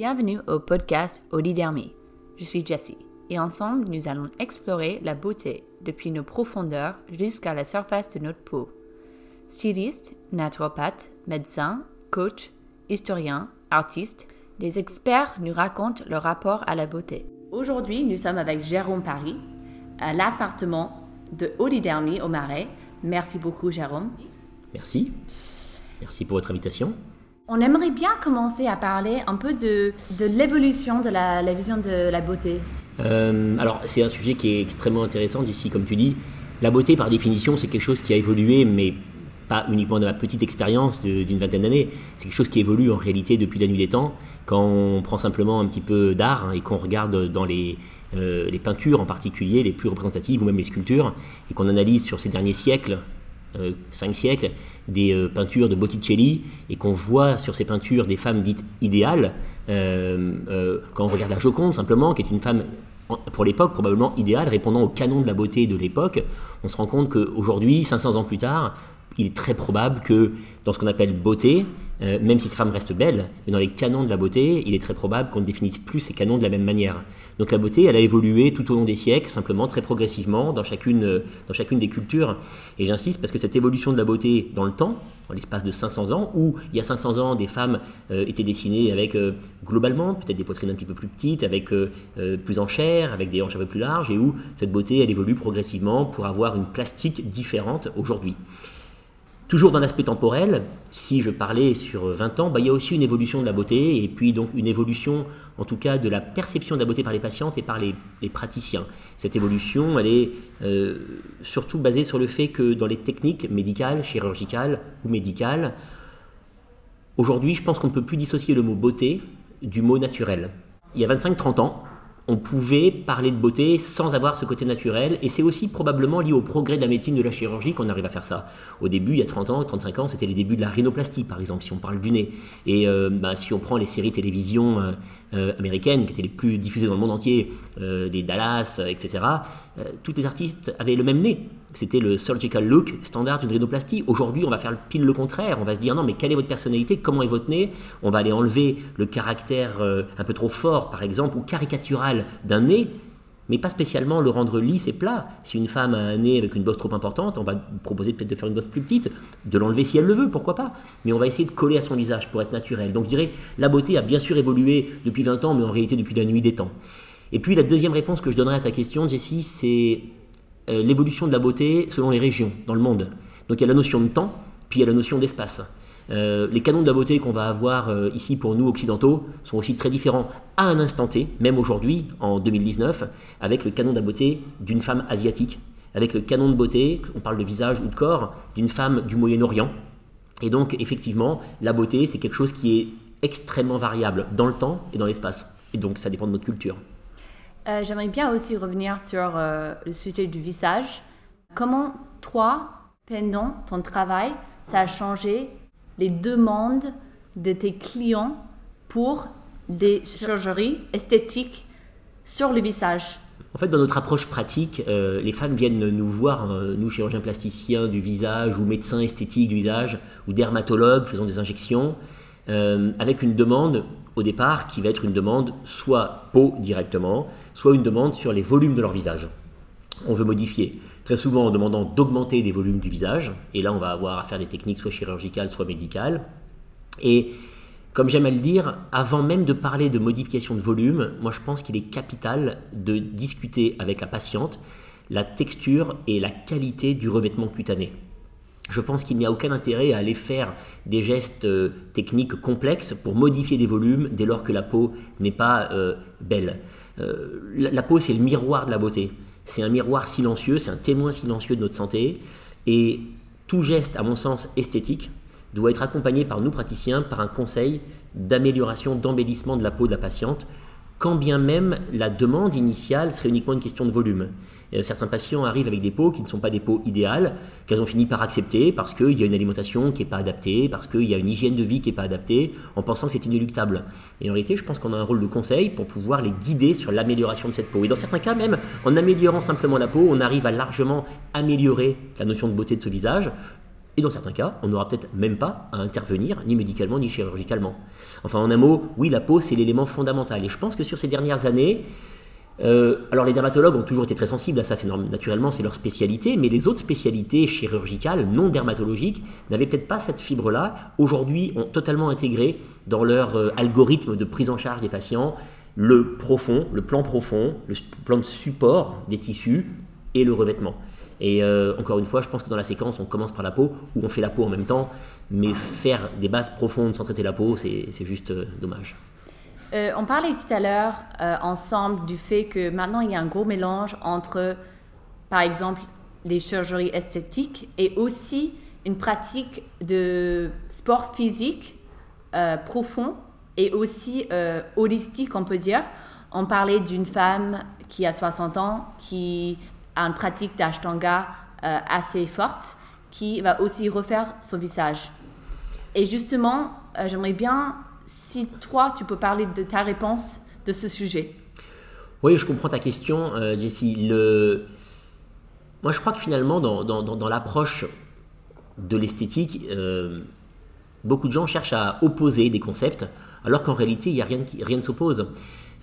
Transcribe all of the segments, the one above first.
Bienvenue au podcast Audidermie. Je suis Jessie et ensemble nous allons explorer la beauté depuis nos profondeurs jusqu'à la surface de notre peau. Styliste, naturopathe, médecin, coach, historien, artiste, des experts nous racontent leur rapport à la beauté. Aujourd'hui, nous sommes avec Jérôme Paris, à l'appartement de Audidermie au Marais. Merci beaucoup, Jérôme. Merci. Merci pour votre invitation. On aimerait bien commencer à parler un peu de, l'évolution de la, vision de la beauté. Euh, alors, c'est un sujet qui est extrêmement intéressant ici, comme tu dis. La beauté, par définition, c'est quelque chose qui a évolué, mais pas uniquement dans ma petite expérience d'une vingtaine d'années. C'est quelque chose qui évolue en réalité depuis la nuit des temps. Quand on prend simplement un petit peu d'art hein, et qu'on regarde dans euh, les peintures en particulier, les plus représentatives, ou même les sculptures, et qu'on analyse sur ces derniers siècles, euh, cinq siècles, des euh, peintures de Botticelli et qu'on voit sur ces peintures des femmes dites idéales, euh, quand on regarde la Joconde simplement, qui est une femme pour l'époque probablement idéale, répondant au canon de la beauté de l'époque, on se rend compte qu'aujourd'hui, 500 ans plus tard, il est très probable que dans ce qu'on appelle beauté, euh, même si ces femmes restent belles, mais dans les canons de la beauté, il est très probable qu'on ne définisse plus ces canons de la même manière. Donc la beauté, elle a évolué tout au long des siècles, simplement très progressivement dans chacune, euh, dans chacune des cultures. Et j'insiste parce que cette évolution de la beauté dans le temps, dans l'espace de 500 ans, où il y a 500 ans, des femmes euh, étaient dessinées avec globalement peut-être des poitrines un petit peu plus petites, avec plus en chair, avec des hanches un peu plus larges, et où cette beauté, elle évolue progressivement pour avoir une plastique différente aujourd'hui. Toujours dans l'aspect temporel, si je parlais sur 20 ans, bah, il y a aussi une évolution de la beauté et puis donc une évolution en tout cas de la perception de la beauté par les patientes et par les, praticiens. Cette évolution, elle est euh, surtout basée sur le fait que dans les techniques médicales, chirurgicales ou médicales, aujourd'hui je pense qu'on ne peut plus dissocier le mot beauté du mot naturel. Il y a 25-30 ans, on pouvait parler de beauté sans avoir ce côté naturel. Et c'est aussi probablement lié au progrès de la médecine de la chirurgie qu'on arrive à faire ça. Au début, il y a 30 ans, 35 ans, c'était les débuts de la rhinoplastie, par exemple, si on parle du nez. Et euh, bah, si on prend les séries télévision euh, euh, américaines, qui étaient les plus diffusées dans le monde entier, des Dallas, etc., tous les artistes avaient le même nez. C'était le surgical look standard d'une rhinoplastie. Aujourd'hui, on va faire pile le contraire. On va se dire non, mais quelle est votre personnalité? Comment est votre nez? On va aller enlever le caractère euh, un peu trop fort, par exemple, ou caricatural d'un nez, mais pas spécialement le rendre lisse et plat. Si une femme a un nez avec une bosse trop importante, on va proposer peut-être de faire une bosse plus petite, de l'enlever si elle le veut, pourquoi pas. Mais on va essayer de coller à son visage pour être naturel. Donc je dirais, la beauté a bien sûr évolué depuis 20 ans, mais en réalité depuis la nuit des temps. Et puis la deuxième réponse que je donnerai à ta question, Jessie, c'est euh, l'évolution de la beauté selon les régions dans le monde. Donc il y a la notion de temps, puis il y a la notion d'espace. Euh, les canons de la beauté qu'on va avoir euh, ici pour nous occidentaux sont aussi très différents à un instant T, même aujourd'hui, en 2019, avec le canon de la beauté d'une femme asiatique, avec le canon de beauté, on parle de visage ou de corps, d'une femme du Moyen-Orient. Et donc effectivement, la beauté, c'est quelque chose qui est extrêmement variable dans le temps et dans l'espace. Et donc ça dépend de notre culture. Euh, j'aimerais bien aussi revenir sur euh, le sujet du visage. Comment toi, pendant ton travail, ça a changé les demandes de tes clients pour des chirurgies esthétiques sur le visage? En fait, dans notre approche pratique, euh, les femmes viennent nous voir, nous chirurgiens plasticiens du visage ou médecins esthétiques du visage ou dermatologues faisant des injections, avec une demande au départ qui va être une demande soit peau directement, soit une demande sur les volumes de leur visage. On veut modifier, très souvent en demandant d'augmenter des volumes du visage, et là on va avoir à faire des techniques soit chirurgicales, soit médicales. Et comme j'aime à le dire, avant même de parler de modification de volume, moi je pense qu'il est capital de discuter avec la patiente la texture et la qualité du revêtement cutané. Je pense qu'il n'y a aucun intérêt à aller faire des gestes euh, techniques complexes pour modifier des volumes dès lors que la peau n'est pas euh, belle. Euh, la, peau, c'est le miroir de la beauté. C'est un miroir silencieux, c'est un témoin silencieux de notre santé. Et tout geste, à mon sens, esthétique, doit être accompagné par nous praticiens par un conseil d'amélioration, d'embellissement de la peau de la patiente, quand bien même la demande initiale serait uniquement une question de volume. Euh, certains patients arrivent avec des peaux qui ne sont pas des peaux idéales, qu'elles ont fini par accepter parce qu'il y a une alimentation qui n'est pas adaptée, parce qu'il y a une hygiène de vie qui n'est pas adaptée, en pensant que c'est inéluctable. Et en réalité, je pense qu'on a un rôle de conseil pour pouvoir les guider sur l'amélioration de cette peau. Et dans certains cas même, en améliorant simplement la peau, on arrive à largement améliorer la notion de beauté de ce visage, Et dans certains cas, on n'aura peut-être même pas à intervenir, ni médicalement, ni chirurgicalement. Enfin, en un mot, oui, la peau, c'est l'élément fondamental. Et je pense que sur ces dernières années, euh, alors les dermatologues ont toujours été très sensibles à ça, c'est naturellement c'est leur spécialité, mais les autres spécialités chirurgicales non dermatologiques n'avaient peut-être pas cette fibre-là. Aujourd'hui, ont totalement intégré dans leur euh, algorithme de prise en charge des patients le profond, le plan profond, le plan de support des tissus et le revêtement. Et euh, encore une fois, je pense que dans la séquence, on commence par la peau, ou on fait la peau en même temps, mais faire des bases profondes sans traiter la peau, c'est juste dommage. Euh, on parlait tout à l'heure euh, ensemble du fait que maintenant il y a un gros mélange entre, par exemple, les chirurgies esthétiques et aussi une pratique de sport physique euh, profond et aussi holistique, on peut dire. On parlait d'une femme qui a 60 ans, qui a une pratique d'ashtanga assez forte, qui va aussi refaire son visage. Et justement, j'aimerais bien si toi, tu peux parler de ta réponse de ce sujet. Oui, je comprends ta question, euh, Jessie. Le... Moi, je crois que finalement, dans, l'approche de l'esthétique, euh, beaucoup de gens cherchent à opposer des concepts, alors qu'en réalité, il n'y a rien, qui, ne s'oppose.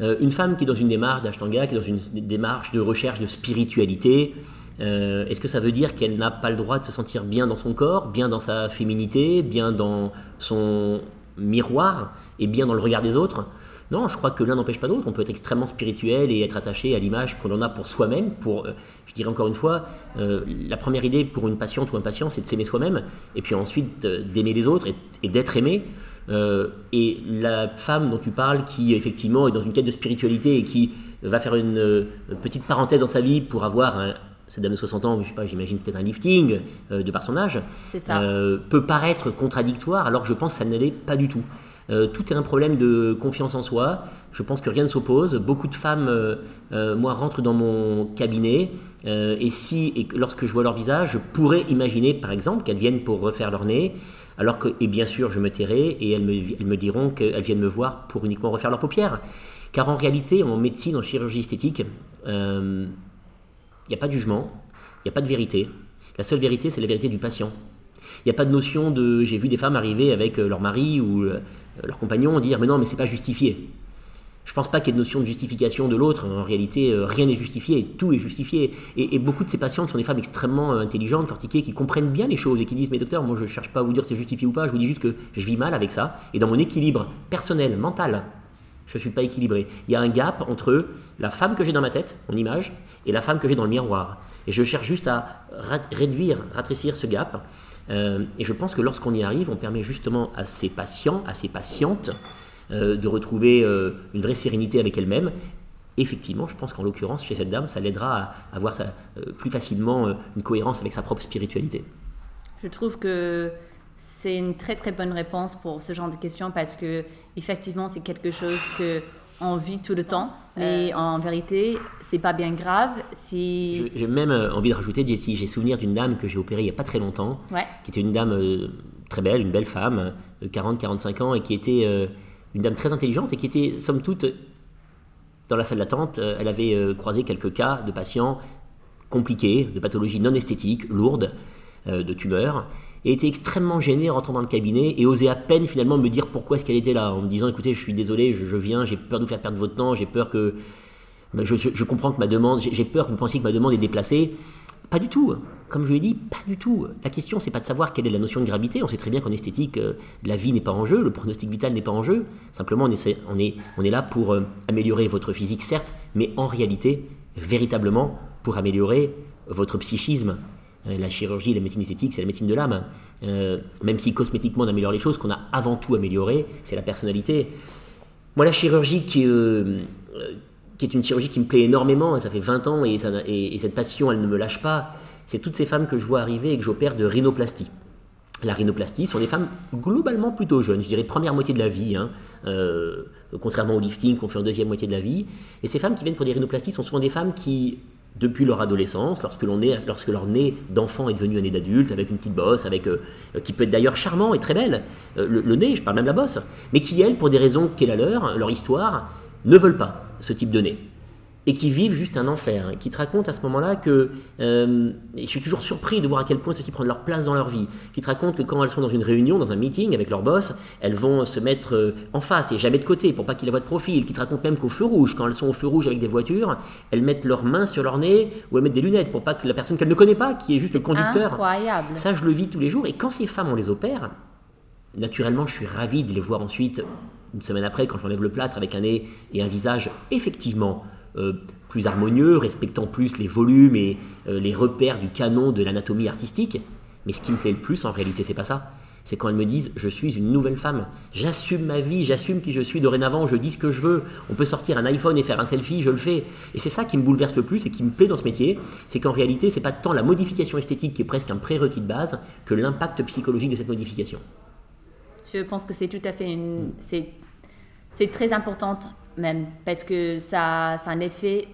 Euh, une femme qui est dans une démarche d'ashtanga, qui est dans une démarche de recherche de spiritualité, est-ce que ça veut dire qu'elle n'a pas le droit de se sentir bien dans son corps, bien dans sa féminité, bien dans son miroir et bien dans le regard des autres. Non, je crois que l'un n'empêche pas l'autre. On peut être extrêmement spirituel et être attaché à l'image qu'on en a pour soi-même. Pour, euh, je dirais encore une fois, euh, la première idée pour une patiente ou un patient, c'est de s'aimer soi-même, et puis ensuite euh, d'aimer les autres et, d'être aimé. et la femme dont tu parles, qui effectivement est dans une quête de spiritualité et qui va faire une petite parenthèse dans sa vie pour avoir un, cette dame de 60 ans, je sais pas, j'imagine peut-être un lifting euh, de par son âge, euh, peut paraître contradictoire alors que je pense que ça ne l'est pas du tout. Euh, tout est un problème de confiance en soi. Je pense que rien ne s'oppose. Beaucoup de femmes, moi, rentrent dans mon cabinet et si, et lorsque je vois leur visage, je pourrais imaginer, par exemple, qu'elles viennent pour refaire leur nez, alors que, et bien sûr, je me tairai et elles me, elles me diront qu'elles viennent me voir pour uniquement refaire leurs paupières. Car en réalité, en médecine, en chirurgie esthétique, il n'y a pas de jugement, il n'y a pas de vérité. La seule vérité, c'est la vérité du patient. Il n'y a pas de notion de j'ai vu des femmes arriver avec euh, leur mari ou euh, leur compagnon dire mais non, mais c'est pas justifié. Je pense pas qu'il y ait de notion de justification de l'autre. En réalité, euh, rien n'est justifié, tout est justifié. Et, beaucoup de ces patientes sont des femmes extrêmement intelligentes, cortiquées, qui comprennent bien les choses et qui disent Mais docteur, moi je ne cherche pas à vous dire c'est justifié ou pas, je vous dis juste que je vis mal avec ça. Et dans mon équilibre personnel, mental, je ne suis pas équilibré. Il y a un gap entre la femme que j'ai dans ma tête, mon image, et la femme que j'ai dans le miroir. Et je cherche juste à réduire, rétrécir ce gap. Euh, et je pense que lorsqu'on y arrive, on permet justement à ces patients, à ces patientes, euh, de retrouver euh, une vraie sérénité avec elles-mêmes. Effectivement, je pense qu'en l'occurrence, chez cette dame, ça l'aidera à avoir plus facilement une cohérence avec sa propre spiritualité. Je trouve que c'est une très très bonne réponse pour ce genre de questions parce que effectivement c'est quelque chose que on vit tout le temps, mais euh. en vérité, c'est pas bien grave si. J'ai même euh, envie de rajouter, Jessie, j'ai souvenir d'une dame que j'ai opérée il y a pas très longtemps, qui était une dame euh, très belle, une belle femme, de 40-45 ans, et qui était une dame très intelligente et qui était, somme toute, dans la salle d'attente, elle avait croisé quelques cas de patients compliqués, de pathologies non esthétiques, lourdes, de tumeurs et était extrêmement gênée en rentrant dans le cabinet et osait à peine finalement me dire pourquoi est-ce qu'elle était là, en me disant écoutez, je suis désolé, je, viens, j'ai peur de vous faire perdre votre temps, j'ai peur que. Ben, je, comprends que ma demande, j'ai peur que vous pensiez que ma demande est déplacée. Pas du tout. Comme je l'ai dit, pas du tout. La question, c'est pas de savoir quelle est la notion de gravité. On sait très bien qu'en esthétique, euh, la vie n'est pas en jeu, le pronostic vital n'est pas en jeu. Simplement, on, on, est, on est là pour euh, améliorer votre physique, certes, mais en réalité, véritablement, pour améliorer votre psychisme, la chirurgie, la médecine esthétique, c'est la médecine de l'âme. Euh, même si cosmétiquement on améliore les choses, qu'on a avant tout amélioré, c'est la personnalité. Moi, la chirurgie qui, euh, est une chirurgie qui me plaît énormément, hein, ça fait 20 ans et, et, cette passion, elle ne me lâche pas, c'est toutes ces femmes que je vois arriver et que j'opère de rhinoplastie. La rhinoplastie sont des femmes globalement plutôt jeunes, je dirais première moitié de la vie, hein, contrairement au lifting qu'on fait en deuxième moitié de la vie. Et ces femmes qui viennent pour des rhinoplasties sont souvent des femmes qui depuis leur adolescence, lorsque, leur nez d'enfant est devenu un nez d'adulte, avec une petite bosse, avec, euh, qui peut être d'ailleurs charmant et très belle, euh, le, nez, je parle même la bosse, mais qui, elles, pour des raisons qu'est la leur, leur histoire, ne veulent pas ce type de nez. Et qui vivent juste un enfer, hein, qui te racontent à ce moment-là que, euh, et je suis toujours surpris de voir à quel point ceci prend leur place dans leur vie, qui te racontent que quand elles sont dans une réunion, dans un meeting avec leur boss, elles vont se mettre euh, en face et jamais de côté pour pas qu'ils la voient de profil, qui te racontent même qu'au feu rouge, quand elles sont au feu rouge avec des voitures, elles mettent leurs mains sur leur nez ou elles mettent des lunettes pour pas que la personne qu'elles ne connaît pas, qui est juste le conducteur, Incroyable. ça je le vis tous les jours, et quand ces femmes on les opère, naturellement je suis ravi de les voir ensuite, une semaine après, quand j'enlève le plâtre avec un nez et un visage effectivement plus harmonieux, respectant plus les volumes et euh, les repères du canon de l'anatomie artistique. Mais ce qui me plaît le plus, en réalité, c'est pas ça. C'est quand elles me disent je suis une nouvelle femme, j'assume ma vie, j'assume qui je suis dorénavant, je dis ce que je veux. On peut sortir un iPhone et faire un selfie, je le fais. Et c'est ça qui me bouleverse le plus et qui me plaît dans ce métier, c'est qu'en réalité, c'est pas tant la modification esthétique qui est presque un prérequis de base que l'impact psychologique de cette modification. Je pense que c'est tout à fait une. C'est très important même parce que ça, ça a un effet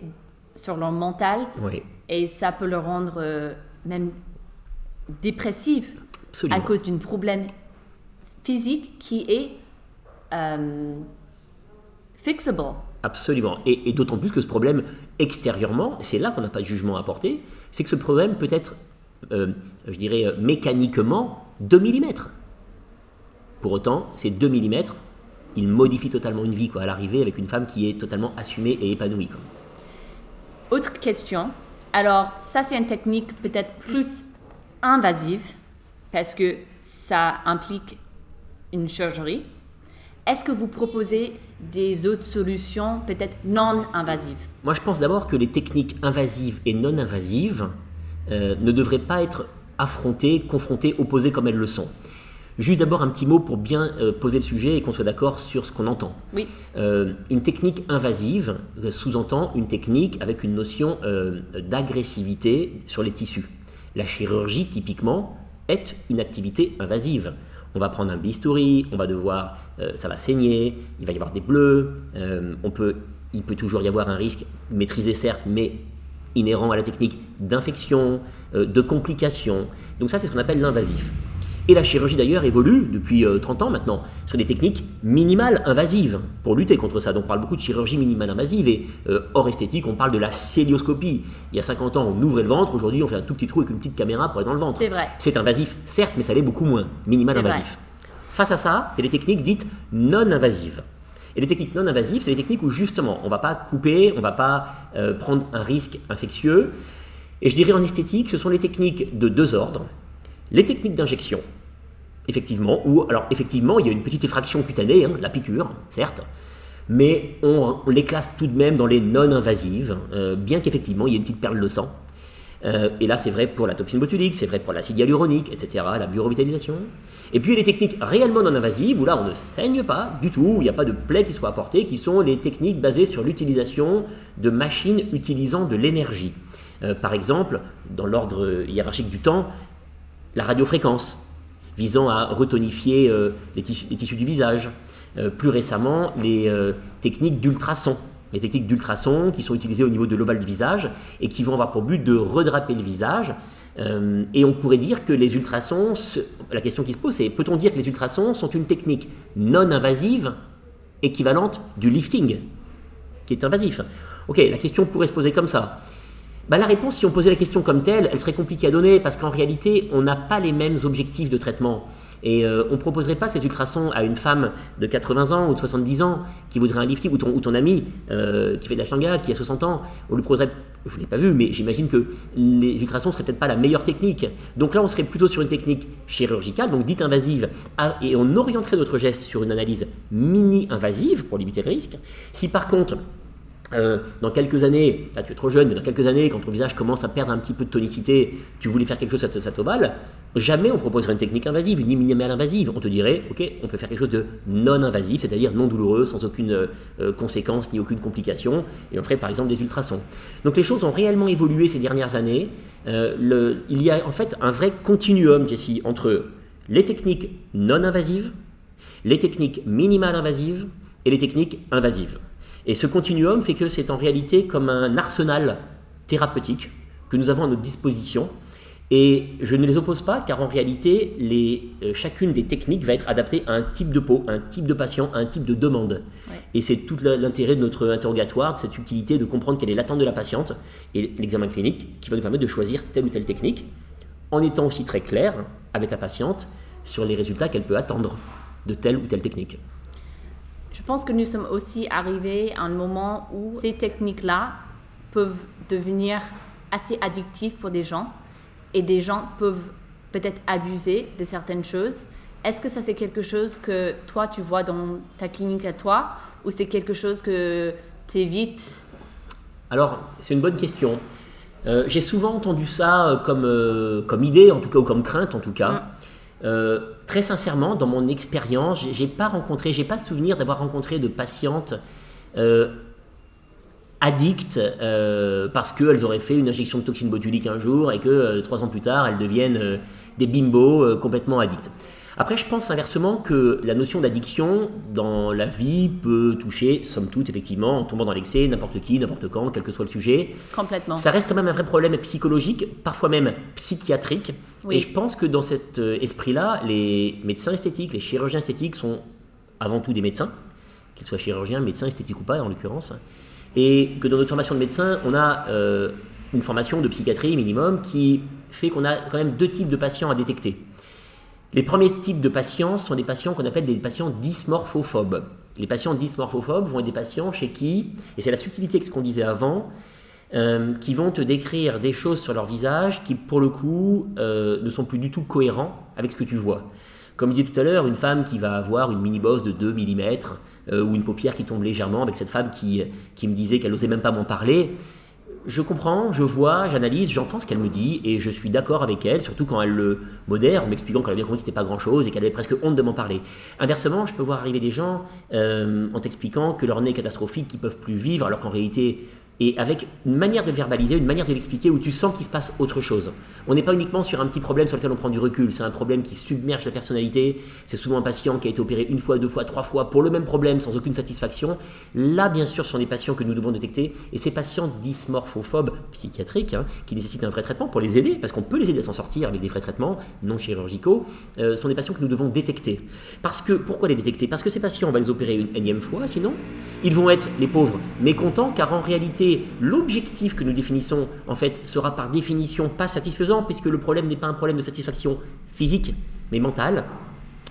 sur leur mental Oui, et ça peut le rendre euh, même dépressif absolument. à cause d'un problème physique qui est euh, fixable. Absolument. Et, et d'autant plus que ce problème, extérieurement, c'est là qu'on n'a pas de jugement à porter, c'est que ce problème peut être, euh, je dirais, mécaniquement 2 mm. Pour autant, ces 2 mm, ils modifient totalement une vie quoi, à l'arrivée avec une femme qui est totalement assumée et épanouie. quoi. Autre question. Alors, ça, c'est une technique peut-être plus invasive parce que ça implique une chirurgie. Est-ce que vous proposez des autres solutions peut-être non invasives? Moi, je pense d'abord que les techniques invasives et non invasives euh, ne devraient pas être affrontées, confrontées, opposées comme elles le sont. Juste d'abord un petit mot pour bien euh, poser le sujet et qu'on soit d'accord sur ce qu'on entend. Oui. Euh, une technique invasive euh, sous-entend une technique avec une notion euh, d'agressivité sur les tissus. La chirurgie, typiquement, est une activité invasive. On va prendre un bistouri, on va devoir, ça va saigner, il va y avoir des bleus, on peut, il peut toujours y avoir un risque maîtrisé certes, mais inhérent à la technique d'infection, de complications. Donc ça, c'est ce qu'on appelle l'invasif. Et la chirurgie d'ailleurs évolue depuis euh, 30 ans maintenant sur des techniques minimales invasives pour lutter contre ça. Donc on parle beaucoup de chirurgie minimale invasive et euh, hors esthétique, on parle de la célioscopie. Il y a 50 ans, on ouvrait le ventre, aujourd'hui on fait un tout petit trou avec une petite caméra pour aller dans le ventre. C'est vrai. C'est invasif, certes, mais ça l'est beaucoup moins. Minimal vrai. invasif. Face à ça, il y a des techniques dites non invasives. Et les techniques non invasives, c'est les techniques où justement, on ne va pas couper, on ne va pas euh, prendre un risque infectieux. Et je dirais en esthétique, ce sont les techniques de deux ordres. Les techniques d'injection, effectivement, ou alors effectivement, il y a une petite effraction cutanée, hein, la piqûre, certes, mais on, les classe tout de même dans les non invasives, euh, bien qu'effectivement, il y ait une petite perle de sang. Euh, et là, c'est vrai pour la toxine botulique, c'est vrai pour l'acide hyaluronique, etc., la biorevitalisation. Et puis, les techniques réellement non invasives, où là, on ne saigne pas du tout, il n'y a pas de plaie qui soit apportée, qui sont les techniques basées sur l'utilisation de machines utilisant de l'énergie. Euh, par exemple, dans l'ordre hiérarchique du temps, la radiofréquence, visant à retonifier euh, les, tissus, du visage. Euh, plus récemment, les euh, techniques d'ultrasons. Les techniques d'ultrasons qui sont utilisées au niveau de l'ovale du visage et qui vont avoir pour but de redraper le visage. Et on pourrait dire que les ultrasons, la question qui se pose, c'est peut-on dire que les ultrasons sont une technique non invasive équivalente du lifting, qui est invasif? Ok, la question pourrait se poser comme ça. Bah, la réponse, si on posait la question comme telle, elle serait compliquée à donner parce qu'en réalité, on n'a pas les mêmes objectifs de traitement. Et euh, on ne proposerait pas ces ultrasons à une femme de 80 ans ou de 70 ans qui voudrait un lifting, ou ton, ou ton ami euh, qui fait de la shanga, qui a 60 ans. On lui proposerait, je ne l'ai pas vu, mais j'imagine que les ultrasons ne seraient peut-être pas la meilleure technique. Donc là, on serait plutôt sur une technique chirurgicale, donc dite invasive, à- et on orienterait notre geste sur une analyse mini-invasive pour limiter le risque. Si par contre, euh, dans quelques années, tu es trop jeune, mais dans quelques années, quand ton visage commence à perdre un petit peu de tonicité, tu voulais faire quelque chose à t- cet ovale, jamais on proposerait une technique invasive, ni minimale invasive. On te dirait, ok, on peut faire quelque chose de non invasif, c'est-à-dire non douloureux, sans aucune euh, conséquence ni aucune complication, et on ferait par exemple des ultrasons. Donc les choses ont réellement évolué ces dernières années. Euh, il y a en fait un vrai continuum, Jessie, entre les techniques non invasives, les techniques minimales invasives et les techniques invasives. Et ce continuum fait que c'est en réalité comme un arsenal thérapeutique que nous avons à notre disposition Et je ne les oppose pas car en réalité, les, euh, chacune des techniques va être adaptée à un type de peau, un type de patient, un type de demande. Et c'est tout l'intérêt de notre interrogatoire, de cette utilité de comprendre quelle est l'attente de la patiente et l'examen clinique qui va nous permettre de choisir telle ou telle technique en étant aussi très clair avec la patiente sur les résultats qu'elle peut attendre de telle ou telle technique. Je pense que nous sommes aussi arrivés à un moment où ces techniques-là peuvent devenir assez addictives pour des gens et des gens peuvent peut-être abuser de certaines choses. Est-ce que ça c'est quelque chose que toi tu vois dans ta clinique à toi ou c'est quelque chose que tu évites Alors c'est une bonne question. Euh, j'ai souvent entendu ça euh, comme, euh, comme idée, en tout cas, ou comme crainte, en tout cas. Mm. Très sincèrement, dans mon expérience, j'ai pas rencontré, j'ai pas souvenir d'avoir rencontré de patientes addictes parce qu'elles auraient fait une injection de toxine botulique un jour et que trois ans plus tard, elles deviennent des bimbos complètement addicts. Après, je pense inversement que la notion d'addiction dans la vie peut toucher, somme toute, effectivement, en tombant dans l'excès, n'importe qui, n'importe quand, quel que soit le sujet. Complètement. Ça reste quand même un vrai problème psychologique, parfois même psychiatrique. Et je pense que dans cet euh, esprit-là, les médecins esthétiques, les chirurgiens esthétiques sont avant tout des médecins, qu'ils soient chirurgiens, médecins esthétiques ou pas, en l'occurrence. Et que dans notre formation de médecin, on a euh, une formation de psychiatrie minimum qui fait qu'on a quand même deux types de patients à détecter. Les premiers types de patients sont des patients qu'on appelle des patients dysmorphophobes. Les patients dysmorphophobes vont être des patients chez qui, et c'est la subtilité que ce qu'on disait avant, euh, qui vont te décrire des choses sur leur visage qui, pour le coup, euh, ne sont plus du tout cohérents avec ce que tu vois. Comme je disais tout à l'heure, une femme qui va avoir une mini-bosse de 2 mm euh, ou une paupière qui tombe légèrement, avec cette femme qui, qui me disait qu'elle n'osait même pas m'en parler, je comprends, je vois, j'analyse, j'entends ce qu'elle me dit et je suis d'accord avec elle, surtout quand elle le modère en m'expliquant qu'elle avait bien compris que c'était pas grand chose et qu'elle avait presque honte de m'en parler. Inversement, je peux voir arriver des gens euh, en t'expliquant que leur nez est catastrophique, qu'ils peuvent plus vivre alors qu'en réalité et avec une manière de verbaliser, une manière de l'expliquer où tu sens qu'il se passe autre chose. On n'est pas uniquement sur un petit problème sur lequel on prend du recul, c'est un problème qui submerge la personnalité. C'est souvent un patient qui a été opéré une fois, deux fois, trois fois pour le même problème sans aucune satisfaction. Là, bien sûr, ce sont des patients que nous devons détecter et ces patients dysmorphophobes psychiatriques hein, qui nécessitent un vrai traitement pour les aider, parce qu'on peut les aider à s'en sortir avec des vrais traitements non chirurgicaux, euh, sont des patients que nous devons détecter. Parce que, pourquoi les détecter? Parce que ces patients, on va les opérer une énième fois, sinon, ils vont être, les pauvres, mécontents, car en réalité, l'objectif que nous définissons, en fait, sera par définition pas satisfaisant, puisque le problème n'est pas un problème de satisfaction physique, mais mentale.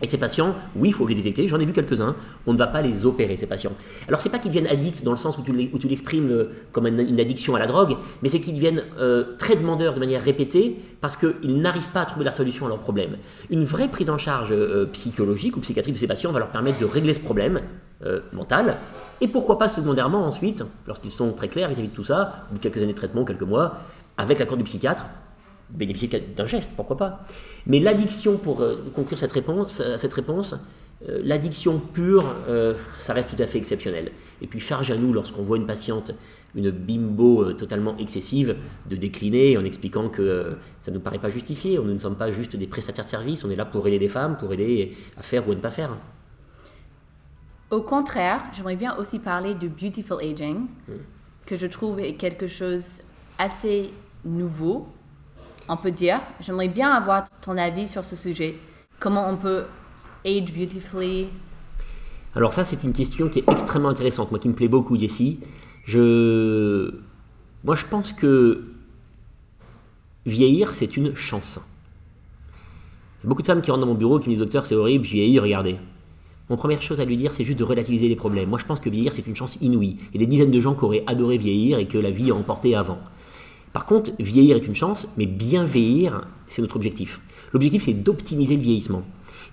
Et ces patients, oui, il faut les détecter, j'en ai vu quelques-uns, on ne va pas les opérer, ces patients. Alors, c'est pas qu'ils deviennent addicts dans le sens où tu l'exprimes euh, comme une, addiction à la drogue, mais c'est qu'ils deviennent euh, très demandeurs de manière répétée parce qu'ils n'arrivent pas à trouver la solution à leur problème. Une vraie prise en charge euh, psychologique ou psychiatrique de ces patients va leur permettre de régler ce problème mental et pourquoi pas secondairement ensuite, lorsqu'ils sont très clairs vis-à-vis de tout ça, ou quelques années de traitement, quelques mois, avec l'accord du psychiatre, bénéficier d'un geste, pourquoi pas. Mais l'addiction, pour euh, conclure cette réponse, euh, cette réponse euh, l'addiction pure, ça reste tout à fait exceptionnel. Et puis charge à nous, lorsqu'on voit une patiente, une bimbo totalement excessive, de décliner en expliquant que ça ne nous paraît pas justifié. On ne sommes pas juste des prestataires de services, on est là pour aider des femmes, pour aider à faire ou à ne pas faire. Au contraire, j'aimerais bien aussi parler du beautiful aging, que je trouve est quelque chose assez nouveau, on peut dire. J'aimerais bien avoir ton avis sur ce sujet. Comment on peut age beautifully? Alors ça, c'est une question qui est extrêmement intéressante, moi qui me plaît beaucoup, Jessie. Je... Moi, je pense que vieillir, c'est une chance. Il y a beaucoup de femmes qui rentrent dans mon bureau qui me disent Docteur, c'est horrible, je vieillis, regardez. Mon première chose à lui dire, c'est juste de relativiser les problèmes. Moi, je pense que vieillir, c'est une chance inouïe. Il y a des dizaines de gens qui auraient adoré vieillir et que la vie a emporté avant. Par contre, vieillir est une chance, mais bien vieillir, c'est notre objectif. L'objectif, c'est d'optimiser le vieillissement.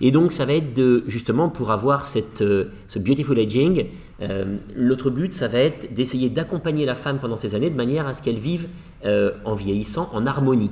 Et donc, ça va être de, justement, pour avoir cette, euh, ce beautiful aging, euh, l'autre but, ça va être d'essayer d'accompagner la femme pendant ces années de manière à ce qu'elle vive euh, en vieillissant en harmonie.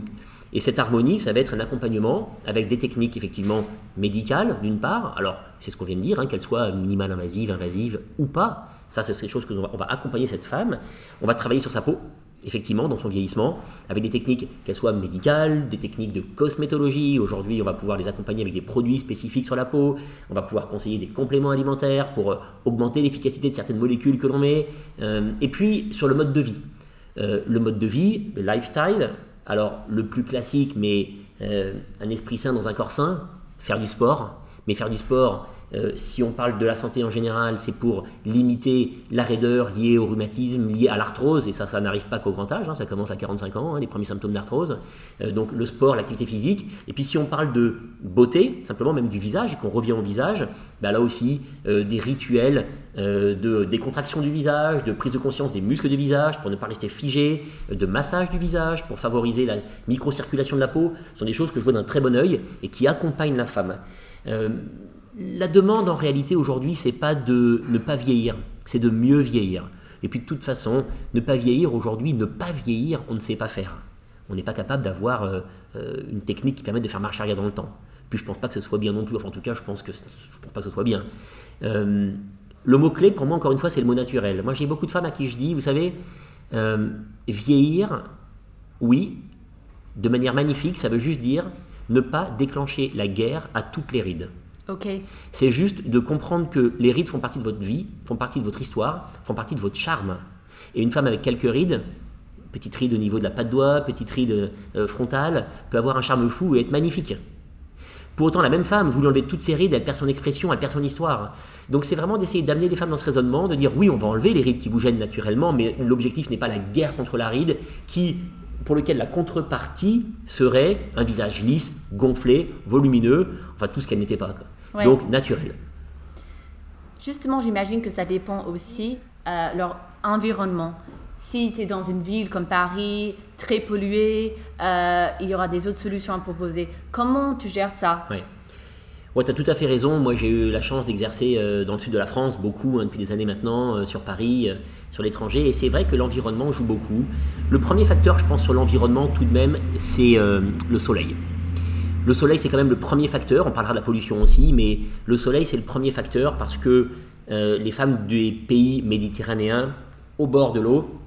Et cette harmonie, ça va être un accompagnement avec des techniques effectivement médicales, d'une part. Alors, c'est ce qu'on vient de dire, hein, qu'elles soient minimales invasives, invasives ou pas. Ça, c'est quelque chose que on va, accompagner cette femme. On va travailler sur sa peau, effectivement, dans son vieillissement, avec des techniques, qu'elles soient médicales, des techniques de cosmétologie. Aujourd'hui, on va pouvoir les accompagner avec des produits spécifiques sur la peau. On va pouvoir conseiller des compléments alimentaires pour euh, augmenter l'efficacité de certaines molécules que l'on met. Euh, et puis, sur le mode de vie. Euh, le mode de vie, le lifestyle, Alors, le plus classique, mais un esprit sain dans un corps sain, faire du sport. Mais faire du sport, euh, si on parle de la santé en général, c'est pour limiter la raideur liée au rhumatisme, liée à l'arthrose, et ça, ça n'arrive pas qu'au grand âge, hein, ça commence à 45 ans, hein, les premiers symptômes d'arthrose. Euh, donc le sport, l'activité physique. Et puis si on parle de beauté, simplement même du visage, qu'on revient au visage, bah, là aussi, euh, des rituels de décontraction du visage, de prise de conscience des muscles du visage, pour ne pas rester figé, de massage du visage, pour favoriser la microcirculation de la peau, sont des choses que je vois d'un très bon oeil et qui accompagnent la femme. La demande en réalité aujourd'hui, c'est pas de ne pas vieillir, c'est de mieux vieillir. Et puis de toute façon, ne pas vieillir aujourd'hui, ne pas vieillir, on ne sait pas faire. On n'est pas capable d'avoir euh, euh, une technique qui permette de faire marche arrière dans le temps. Puis je pense pas que ce soit bien non plus. Enfin, en tout cas, je pense que je pense pas que ce soit bien. Euh, le mot clé pour moi, encore une fois, c'est le mot naturel. Moi, j'ai beaucoup de femmes à qui je dis, vous savez, vieillir, oui, de manière magnifique, ça veut juste dire ne pas déclencher la guerre à toutes les rides. C'est juste de comprendre que les rides font partie de votre vie, font partie de votre histoire, font partie de votre charme. Et une femme avec quelques rides, petite ride au niveau de la patte doigt, petite ride euh, frontale, peut avoir un charme fou et être magnifique. Pour autant, la même femme, vous lui enlevez toutes ses rides, elle perd son expression, elle perd son histoire. Donc c'est vraiment d'essayer d'amener les femmes dans ce raisonnement, de dire oui, on va enlever les rides qui vous gênent naturellement, mais l'objectif n'est pas la guerre contre la ride, qui, pour lequel la contrepartie serait un visage lisse, gonflé, volumineux, enfin tout ce qu'elle n'était pas donc naturel. Justement, j'imagine que ça dépend aussi euh, leur environnement. Si tu es dans une ville comme Paris, très polluée, euh, il y aura des autres solutions à proposer. Comment tu gères ça? Oui. Ouais, tu as tout à fait raison. Moi, j'ai eu la chance d'exercer euh, dans le sud de la France, beaucoup, hein, depuis des années maintenant, sur Paris, sur l'étranger. Et c'est vrai que l'environnement joue beaucoup. Le premier facteur, je pense, sur l'environnement, tout de même, c'est le soleil. Le soleil, c'est quand même le premier facteur. On parlera de la pollution aussi, mais le soleil, c'est le premier facteur parce que euh, les femmes des pays méditerranéens, au bord de l'eau,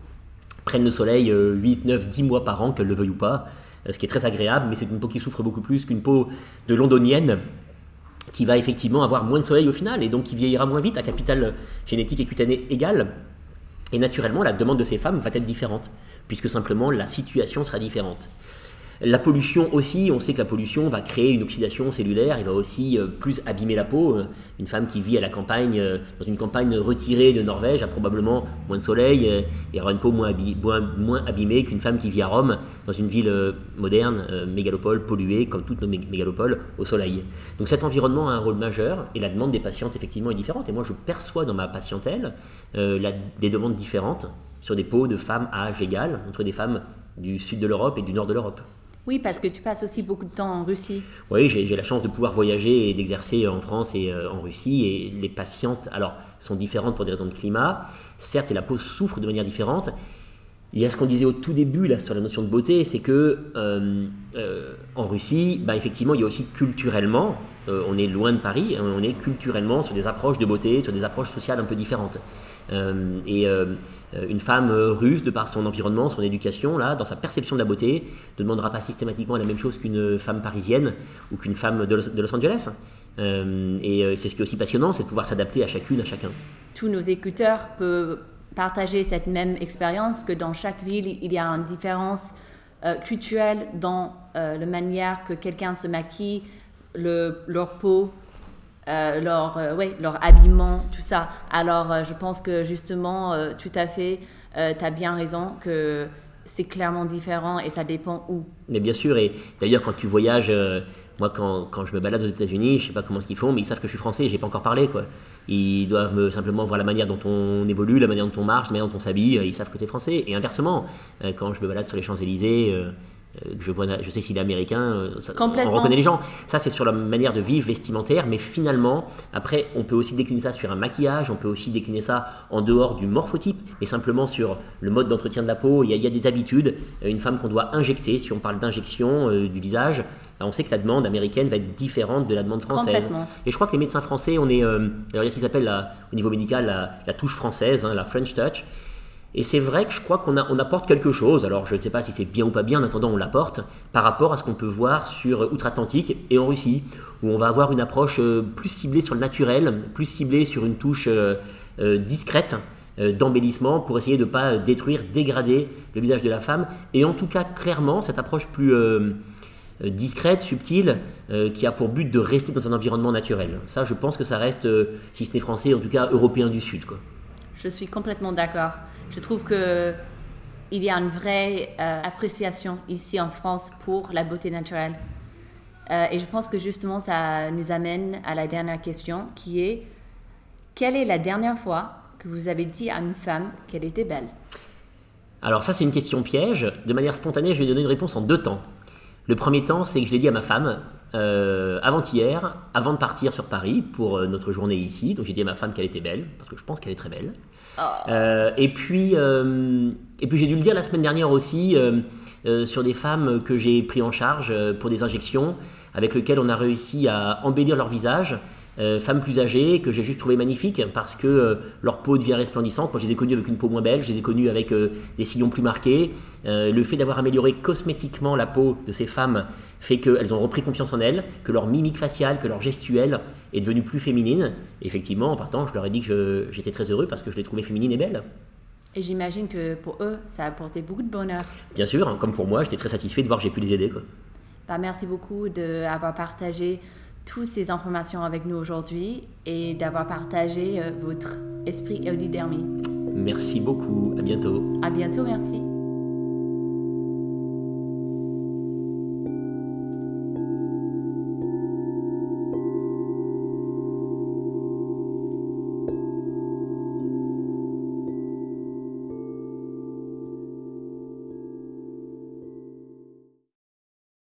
prennent le soleil 8, 9, 10 mois par an, qu'elles le veuillent ou pas, euh, ce qui est très agréable, mais c'est une peau qui souffre beaucoup plus qu'une peau de londonienne qui va effectivement avoir moins de soleil au final et donc qui vieillira moins vite à capital génétique et cutané égal. Et naturellement, la demande de ces femmes va être différente, puisque simplement la situation sera différente. La pollution aussi, on sait que la pollution va créer une oxydation cellulaire et va aussi euh, plus abîmer la peau. Une femme qui vit à la campagne, euh, dans une campagne retirée de Norvège, a probablement moins de soleil euh, et aura une peau moins, abîmée qu'une femme qui vit à Rome, dans une ville moderne, mégalopole, polluée, comme toutes nos mégalopoles, au soleil. Donc cet environnement a un rôle majeur et la demande des patientes effectivement est différente. Et moi je perçois dans ma patientèle des demandes différentes sur des peaux de femmes à âge égal entre des femmes du sud de l'Europe et du nord de l'Europe. Oui, parce que tu passes aussi beaucoup de temps en Russie. Oui, j'ai la chance de pouvoir voyager et d'exercer en France et euh, en Russie. Et les patientes, alors, sont différentes pour des raisons de climat. Certes, et la peau souffre de manière différente. Il y a ce qu'on disait au tout début là, sur la notion de beauté, c'est que euh, euh, en Russie, bah, effectivement, il y a aussi culturellement, on est loin de Paris, hein, on est culturellement sur des approches de beauté, sur des approches sociales un peu différentes. et une femme euh, russe, de par son environnement, son éducation, là, dans sa perception de la beauté, ne demandera pas systématiquement la même chose qu'une femme parisienne ou qu'une femme de Los, Angeles. Euh, et c'est ce qui est aussi passionnant, c'est de pouvoir s'adapter à chacune, à chacun. Tous nos écouteurs peuvent partager cette même expérience que dans chaque ville, il y a une différence culturelle dans la manière que quelqu'un se maquille, le, leur peau, euh, leur, euh, leur habillement, tout ça. Alors, euh, je pense que justement, tout à fait, tu as bien raison que c'est clairement différent et ça dépend où. Mais bien sûr, et d'ailleurs, quand tu voyages, moi, quand, quand, je me balade aux États-Unis, je sais pas comment qu'ils font, mais ils savent que je suis français j'ai pas encore parlé, quoi. Ils doivent me, simplement voir la manière dont on évolue, la manière dont on marche, la manière dont on s'habille, ils savent que tu es français. Et inversement, quand je me balade sur les Champs-Élysées, je, vois, je sais s'il est américain, euh, on reconnaît les gens. Ça, c'est sur la manière de vivre vestimentaire, mais finalement, après, on peut aussi décliner ça sur un maquillage, on peut aussi décliner ça en dehors du morphotype, mais simplement sur le mode d'entretien de la peau. Il y, a, des habitudes. Euh, une femme qu'on doit injecter, si on parle d'injection du visage, ben, on sait que la demande américaine va être différente de la demande française. Et je crois que les médecins français, on est, alors il y a ce qui s'appelle au niveau médical la, touche française, hein, la French touch. Et c'est vrai que je crois qu'on on apporte quelque chose, alors je ne sais pas si c'est bien ou pas bien, en attendant on l'apporte, par rapport à ce qu'on peut voir sur Outre-Atlantique et en Russie, où on va avoir une approche euh, plus ciblée sur le naturel, plus ciblée sur une touche euh, euh, discrète, d'embellissement pour essayer de ne pas détruire, dégrader le visage de la femme. Et en tout cas, clairement, cette approche plus discrète, subtile, qui a pour but de rester dans un environnement naturel. Ça, je pense que ça reste, si ce n'est français, en tout cas européen du Sud. Je suis complètement d'accord. Je trouve que il y a une vraie euh, appréciation ici en France pour la beauté naturelle. Euh, et je pense que justement, ça nous amène à la dernière question qui est quelle est la dernière fois que vous avez dit à une femme qu'elle était belle? Alors ça, c'est une question piège. De manière spontanée, je vais donner une réponse en deux temps. Le premier temps, c'est que je l'ai dit à ma femme euh, avant-hier, avant de partir sur Paris pour notre journée ici. Donc j'ai dit à ma femme qu'elle était belle, parce que je pense qu'elle est très belle. Euh, et puis, euh, puis j'ai dû le dire la semaine dernière aussi euh, sur des femmes que j'ai pris en charge pour des injections, avec lesquelles on a réussi à embellir leur visage. Femmes plus âgées que j'ai juste trouvé magnifiques parce que leur peau devient resplendissante. Moi, je les ai connues avec une peau moins belle, je les ai connues avec des sillons plus marqués. le fait d'avoir amélioré cosmétiquement la peau de ces femmes fait qu'elles ont repris confiance en elles, que leur mimique faciale, que leur gestuelle est devenue plus féminine. effectivement, en partant, je leur ai dit que j'étais très heureux parce que je les trouvais féminines et belles. Et j'imagine que pour eux, ça a apporté beaucoup de bonheur. Bien sûr, hein, comme pour moi, j'étais très satisfait de voir que j'ai pu les aider. Quoi. Bah, merci beaucoup d'avoir partagé toutes ces informations avec nous aujourd'hui et d'avoir partagé euh, votre esprit épidermie. Merci beaucoup, à bientôt. À bientôt, merci.